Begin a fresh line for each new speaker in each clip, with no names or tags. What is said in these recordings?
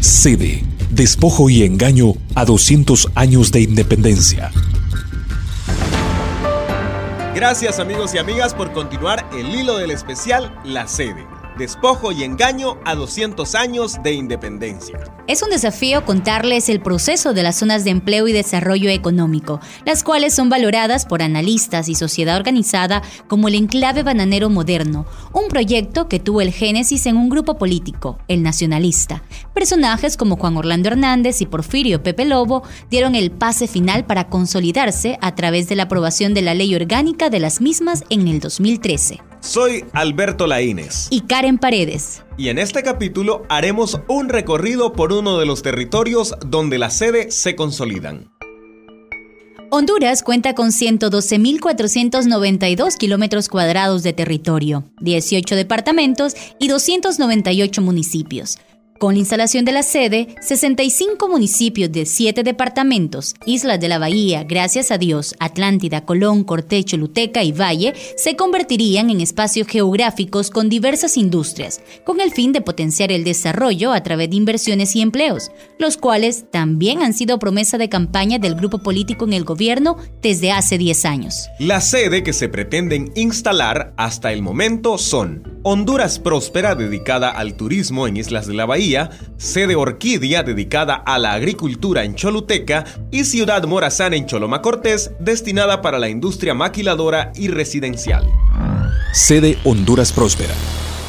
Sede, despojo y engaño a 200 años de independencia.
Gracias amigos y amigas por continuar el hilo del especial La Sede despojo y engaño a 200 años de independencia.
Es un desafío contarles el proceso de las zonas de empleo y desarrollo económico, las cuales son valoradas por analistas y sociedad organizada como el enclave bananero moderno, un proyecto que tuvo el génesis en un grupo político, el nacionalista. Personajes como Juan Orlando Hernández y Porfirio Pepe Lobo dieron el pase final para consolidarse a través de la aprobación de la ley orgánica de las mismas en el 2013.
Soy Alberto Laínez.
Y Karen Paredes.
Y en este capítulo haremos un recorrido por uno de los territorios donde las sedes se consolidan.
Honduras cuenta con 112.492 kilómetros cuadrados de territorio, 18 departamentos y 298 municipios. Con la instalación de la sede, 65 municipios de 7 departamentos, Islas de la Bahía, Gracias a Dios, Atlántida, Colón, Cortecho, Luteca y Valle, se convertirían en espacios geográficos con diversas industrias, con el fin de potenciar el desarrollo a través de inversiones y empleos, los cuales también han sido promesa de campaña del grupo político en el gobierno desde hace 10 años.
La sede que se pretenden instalar hasta el momento son Honduras Próspera, dedicada al turismo en Islas de la Bahía, sede Orquídea dedicada a la agricultura en Choluteca y Ciudad Morazán en Choloma Cortés destinada para la industria maquiladora y residencial.
Sede Honduras Próspera.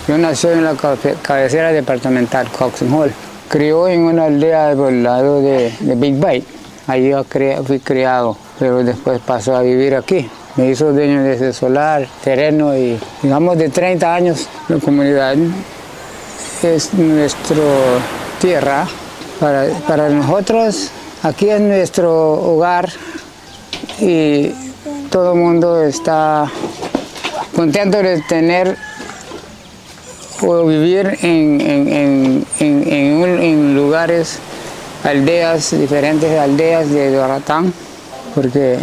Yo nací en la cabecera departamental, Coxon Hall. Crió en una aldea del lado de, Big Bay. Ahí fui criado, pero después pasó a vivir aquí. Me hizo dueño de solar, terreno y digamos de 30 años la comunidad es nuestra tierra. Para, para nosotros, aquí es nuestro hogar y todo el mundo está contento de tener o vivir en, en, en, en, lugares, aldeas, diferentes aldeas de Doratán, porque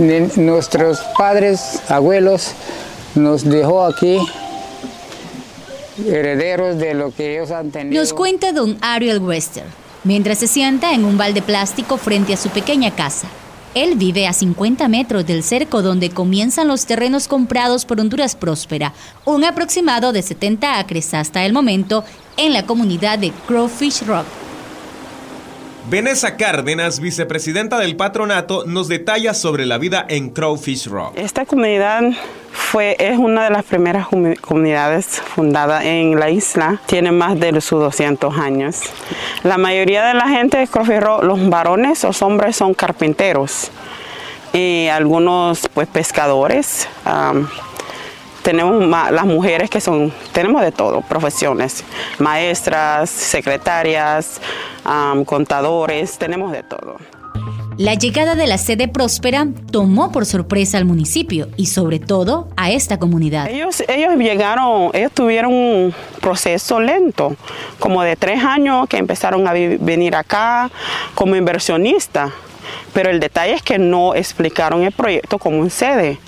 nuestros padres, abuelos, nos dejó aquí herederos de lo que ellos han tenido.
Nos cuenta don Ariel Wester, mientras se sienta en un balde plástico frente a su pequeña casa. Él vive a 50 metros del cerco donde comienzan los terrenos comprados por Honduras Próspera, un aproximado de 70 acres hasta el momento en la comunidad de Crowfish Rock.
Vanessa Cárdenas, vicepresidenta del patronato, nos detalla sobre la vida en Crowfish Rock.
Esta comunidad fue, es una de las primeras comunidades fundadas en la isla. Tiene más de sus 200 años. La mayoría de la gente de Crowfish Rock, los varones o hombres son carpinteros y algunos pues pescadores tenemos las mujeres que son, tenemos de todo, profesiones, maestras, secretarias, contadores, tenemos de todo.
La llegada de la sede próspera tomó por sorpresa al municipio y sobre todo a esta comunidad.
Ellos, ellos llegaron, ellos tuvieron un proceso lento, como de tres años que empezaron a venir acá como inversionistas pero el detalle es que no explicaron el proyecto como un sede.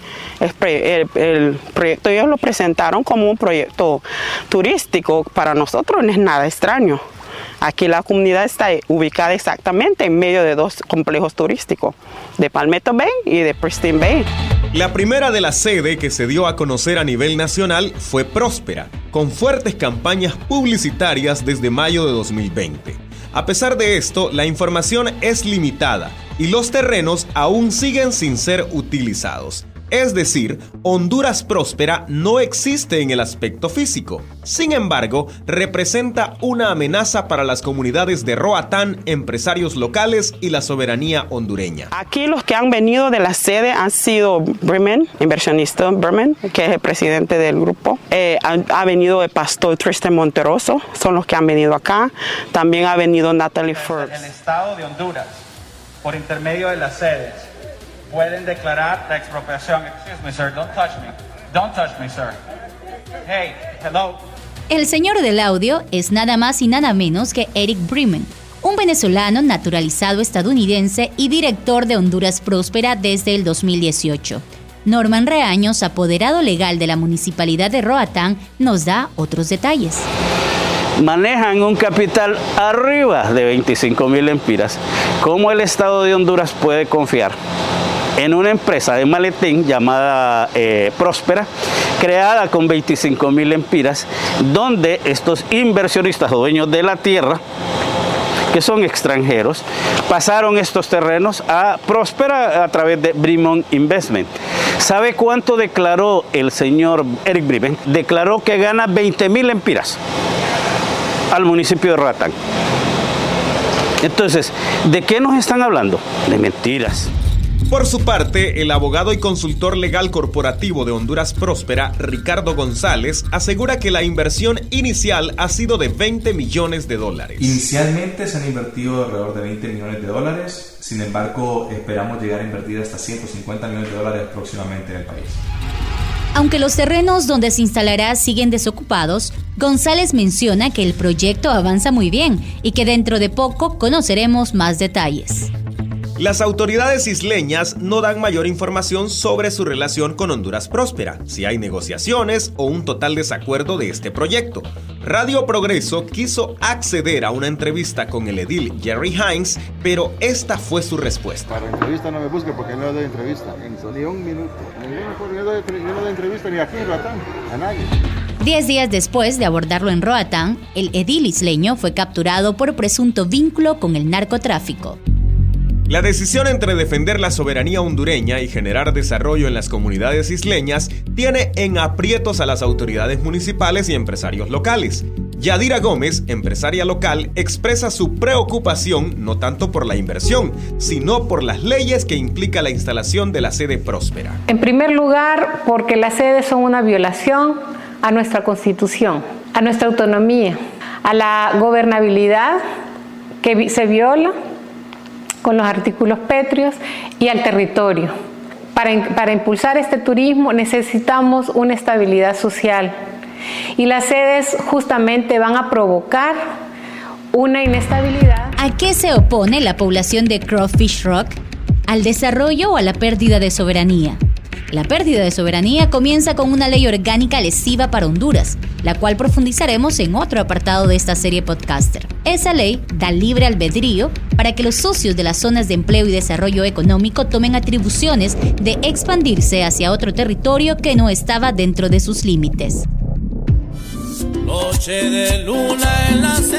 El, proyecto ellos lo presentaron como un proyecto turístico, para nosotros no es nada extraño. Aquí la comunidad está ubicada exactamente en medio de dos complejos turísticos, de Palmetto Bay y de Pristine Bay.
La primera de la sede que se dio a conocer a nivel nacional fue Próspera, con fuertes campañas publicitarias desde mayo de 2020. A pesar de esto, la información es limitada y los terrenos aún siguen sin ser utilizados. Es decir, Honduras próspera no existe en el aspecto físico. Sin embargo, representa una amenaza para las comunidades de Roatán, empresarios locales y la soberanía hondureña.
Aquí los que han venido de la sede han sido Bremen, inversionista Bremen, que es el presidente del grupo. Eh, ha, venido el pastor Tristan Monteroso, son los que han venido acá. También ha venido Natalie Forbes.
El Estado de Honduras, por intermedio de las sedes pueden declarar la expropiación. Excuse me, sir. Don't touch me. Don't touch me, sir. Hey, hello.
El señor del audio es nada más y nada menos que Eric Bremen, un venezolano naturalizado estadounidense y director de Honduras Próspera desde el 2018. Norman Reaños, apoderado legal de la municipalidad de Roatán, nos da otros detalles.
manejan un capital arriba de 25 mil empiras. ¿Cómo el Estado de Honduras puede confiar en una empresa de maletín llamada eh, Próspera, creada con 25 mil empiras, donde estos inversionistas o dueños de la tierra que son extranjeros, pasaron estos terrenos a Próspera a través de Brimon Investment. ¿Sabe cuánto declaró el señor Eric Brimen? Declaró que gana 20 mil empiras al municipio de Roatán. Entonces, ¿de qué nos están hablando? De mentiras.
Por su parte, el abogado y consultor legal corporativo de Honduras Próspera, Ricardo González, asegura que la inversión inicial ha sido de 20 millones de dólares.
Inicialmente se han invertido alrededor de 20 millones de dólares, sin embargo esperamos llegar a invertir hasta 150 millones de dólares próximamente en el país.
Aunque los terrenos donde se instalará siguen desocupados, González menciona que el proyecto avanza muy bien y que dentro de poco conoceremos más detalles.
Las autoridades isleñas no dan mayor información sobre su relación con Honduras Próspera, si hay negociaciones o un total desacuerdo de este proyecto. Radio Progreso quiso acceder a una entrevista con el edil Jerry Hines, pero esta fue su respuesta.
Para entrevista no me busque porque no doy entrevista, ni un minuto. Yo no doy entrevista ni aquí en Roatán, a nadie.
Diez días después de abordarlo en Roatán, el edil isleño fue capturado por presunto vínculo con el narcotráfico.
La decisión entre defender la soberanía hondureña y generar desarrollo en las comunidades isleñas tiene en aprietos a las autoridades municipales y empresarios locales. Yadira Gómez, empresaria local, expresa su preocupación no tanto por la inversión, sino por las leyes que implica la instalación de la sede próspera.
En primer lugar, porque las sedes son una violación a nuestra constitución, a nuestra autonomía, a la gobernabilidad que se viola con los artículos pétreos y al territorio. Para, para, impulsar este turismo necesitamos una estabilidad social y las sedes justamente van a provocar una inestabilidad.
¿A qué se opone la población de Crawfish Rock? ¿Al desarrollo o a la pérdida de soberanía? La pérdida de soberanía comienza con una ley orgánica lesiva para Honduras, la cual profundizaremos en otro apartado de esta serie podcaster. Esa ley da libre albedrío para que los socios de las zonas de empleo y desarrollo económico tomen atribuciones de expandirse hacia otro territorio que no estaba dentro de sus límites.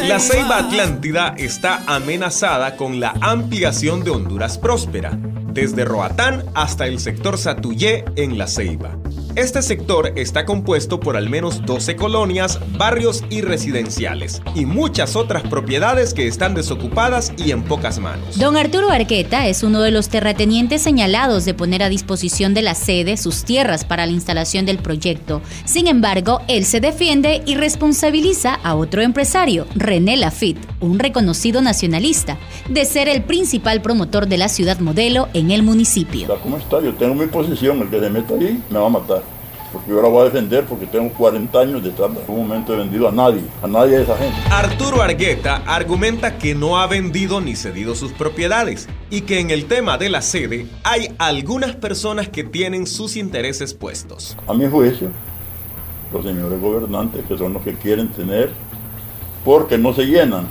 La Ceiba Atlántida está amenazada con la ampliación de Honduras Próspera desde Roatán hasta el sector Satuyé en La Ceiba. Este sector está compuesto por al menos 12 colonias, barrios y residenciales, y muchas otras propiedades que están desocupadas y en pocas manos.
Don Arturo Arqueta es uno de los terratenientes señalados de poner a disposición de la sede sus tierras para la instalación del proyecto. Sin embargo, él se defiende y responsabiliza a otro empresario, René Lafitte, un reconocido nacionalista, de ser el principal promotor de la ciudad modelo en el municipio.
¿Cómo está? Yo tengo mi posición, el que se meta ahí me va a matar porque yo la voy a defender porque tengo 40 años de En un momento he vendido a nadie, a nadie de esa gente.
Arturo Argueta argumenta que no ha vendido ni cedido sus propiedades y que en el tema de la sede hay algunas personas que tienen sus intereses puestos.
A mi juicio, los señores gobernantes que son los que quieren tener porque no se llenan.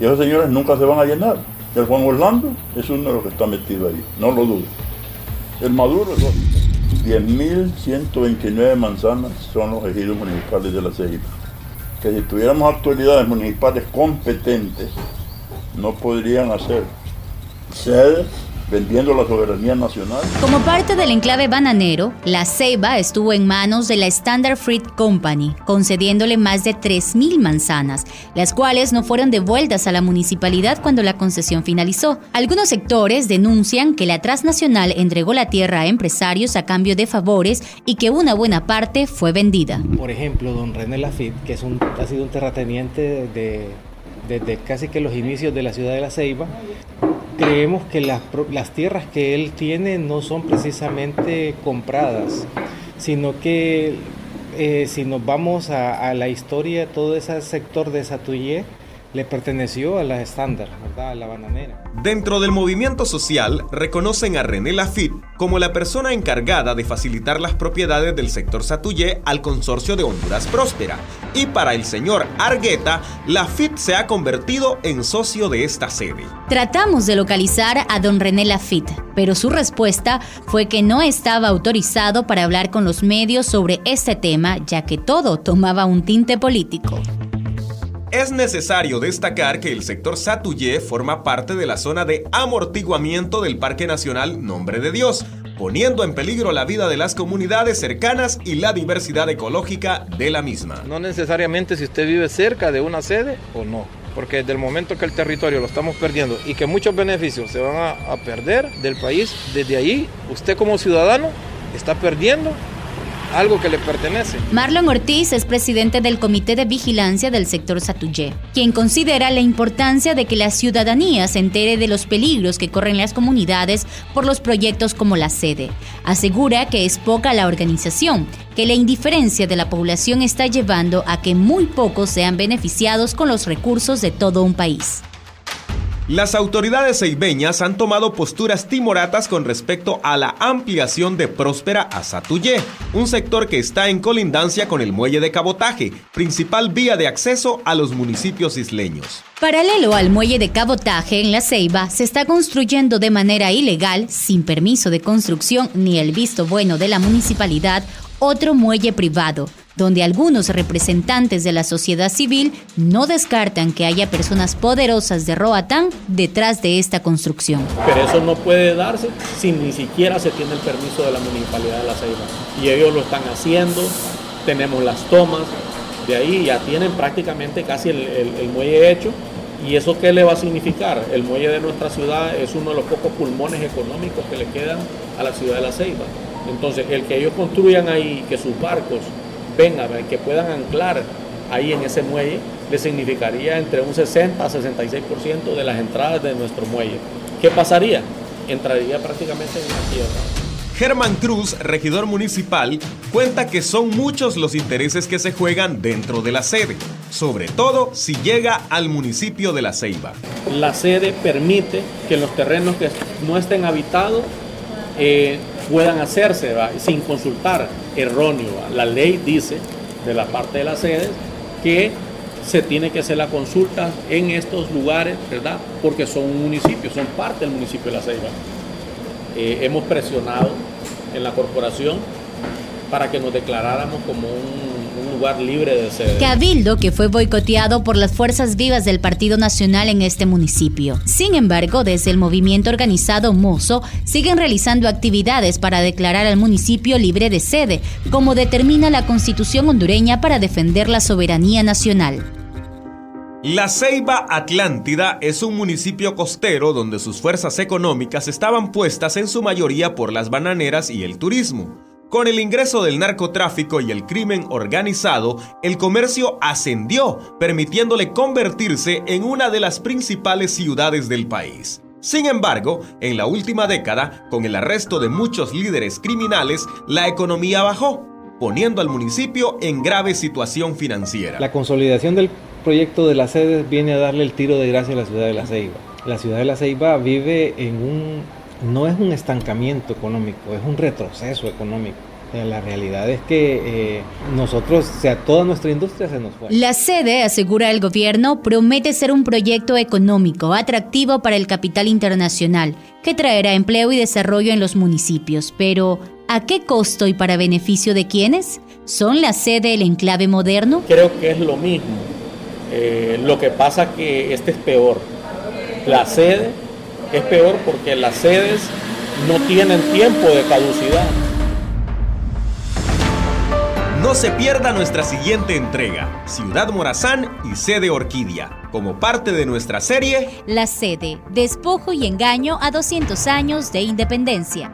Y esos señores nunca se van a llenar. El Juan Orlando es uno de los que está metido ahí, no lo dudo. El Maduro es otro. 10.129 manzanas son los ejidos municipales de la Ceiba. Que si tuviéramos autoridades municipales competentes, no podrían hacer sedes vendiendo la soberanía nacional.
Como parte del enclave bananero, la ceiba estuvo en manos de la Standard Fruit Company, concediéndole más de 3.000 manzanas, las cuales no fueron devueltas a la municipalidad cuando la concesión finalizó. Algunos sectores denuncian que la transnacional entregó la tierra a empresarios a cambio de favores y que una buena parte fue vendida.
Por ejemplo, don René Lafitte, que es un, ha sido un terrateniente de desde casi que los inicios de la ciudad de La Ceiba, creemos que las, las tierras que él tiene no son precisamente compradas, sino que eh, si nos vamos a, la historia, todo ese sector de Satuyé le perteneció a la estándar, ¿verdad? A la bananera.
Dentro del movimiento social, reconocen a René Lafitte como la persona encargada de facilitar las propiedades del sector Satuyé al consorcio de Honduras Próspera. Y para el señor Argueta, Lafitte se ha convertido en socio de esta sede.
Tratamos de localizar a don René Lafitte, pero su respuesta fue que no estaba autorizado para hablar con los medios sobre este tema, ya que todo tomaba un tinte político.
Es necesario destacar que el sector Satuyé forma parte de la zona de amortiguamiento del Parque Nacional Nombre de Dios, poniendo en peligro la vida de las comunidades cercanas y la diversidad ecológica de la misma.
No necesariamente si usted vive cerca de una sede o no, porque desde el momento que el territorio lo estamos perdiendo y que muchos beneficios se van a, a perder del país, desde ahí usted como ciudadano está perdiendo algo que le pertenece.
Marlon Ortiz es presidente del Comité de Vigilancia del sector Satuyé, quien considera la importancia de que la ciudadanía se entere de los peligros que corren las comunidades por los proyectos como la sede. Asegura que es poca la organización, que la indiferencia de la población está llevando a que muy pocos sean beneficiados con los recursos de todo un país.
Las autoridades ceibeñas han tomado posturas timoratas con respecto a la ampliación de Próspera a Satuyé, un sector que está en colindancia con el muelle de cabotaje, principal vía de acceso a los municipios isleños.
Paralelo al muelle de cabotaje en La Ceiba, se está construyendo de manera ilegal, sin permiso de construcción ni el visto bueno de la municipalidad, otro muelle privado, donde algunos representantes de la sociedad civil no descartan que haya personas poderosas de Roatán detrás de esta construcción.
Pero eso no puede darse si ni siquiera se tiene el permiso de la municipalidad de La Ceiba. Y ellos lo están haciendo, tenemos las tomas, de ahí ya tienen prácticamente casi el, el, el muelle hecho. ¿Y eso qué le va a significar? El muelle de nuestra ciudad es uno de los pocos pulmones económicos que le quedan a la ciudad de La Ceiba. Entonces, el que ellos construyan ahí, que sus barcos vengan, que puedan anclar ahí en ese muelle, le significaría entre un 60 a 66% de las entradas de nuestro muelle. ¿Qué pasaría? Entraría prácticamente en la quiebra.
Germán Cruz, regidor municipal, cuenta que son muchos los intereses que se juegan dentro de la sede, sobre todo si llega al municipio de La Ceiba.
La sede permite que los terrenos que no estén habitados eh, puedan hacerse ¿va? sin consultar erróneo. La ley dice de la parte de las sedes que se tiene que hacer la consulta en estos lugares, ¿verdad? Porque son un municipio, son parte del municipio de La Ceiba. Eh, hemos presionado en la corporación para que nos declaráramos como un lugar libre de sede.
Cabildo que fue boicoteado por las fuerzas vivas del Partido Nacional en este municipio. Sin embargo, desde el movimiento organizado Mozo siguen realizando actividades para declarar al municipio libre de sede, como determina la Constitución hondureña para defender la soberanía nacional.
La Ceiba Atlántida es un municipio costero donde sus fuerzas económicas estaban puestas en su mayoría por las bananeras y el turismo. Con el ingreso del narcotráfico y el crimen organizado, el comercio ascendió, permitiéndole convertirse en una de las principales ciudades del país. Sin embargo, en la última década, con el arresto de muchos líderes criminales, la economía bajó, poniendo al municipio en grave situación financiera.
La consolidación del proyecto de las sedes viene a darle el tiro de gracia a la ciudad de La Ceiba. La ciudad de La Ceiba vive en un no es un estancamiento económico, es un retroceso económico. Sea, la realidad es que eh, nosotros, o sea, toda nuestra industria se nos fue.
La sede, asegura el gobierno, promete ser un proyecto económico atractivo para el capital internacional, que traerá empleo y desarrollo en los municipios. Pero, ¿a qué costo y para beneficio de quiénes? ¿Son la sede el enclave moderno?
Creo que es lo mismo. Eh, lo que pasa que este es peor. La sede es peor porque las sedes no tienen tiempo de caducidad.
No se pierda nuestra siguiente entrega, Ciudad Morazán y Sede Orquídea, como parte de nuestra serie
La sede, despojo y engaño a 200 años de independencia.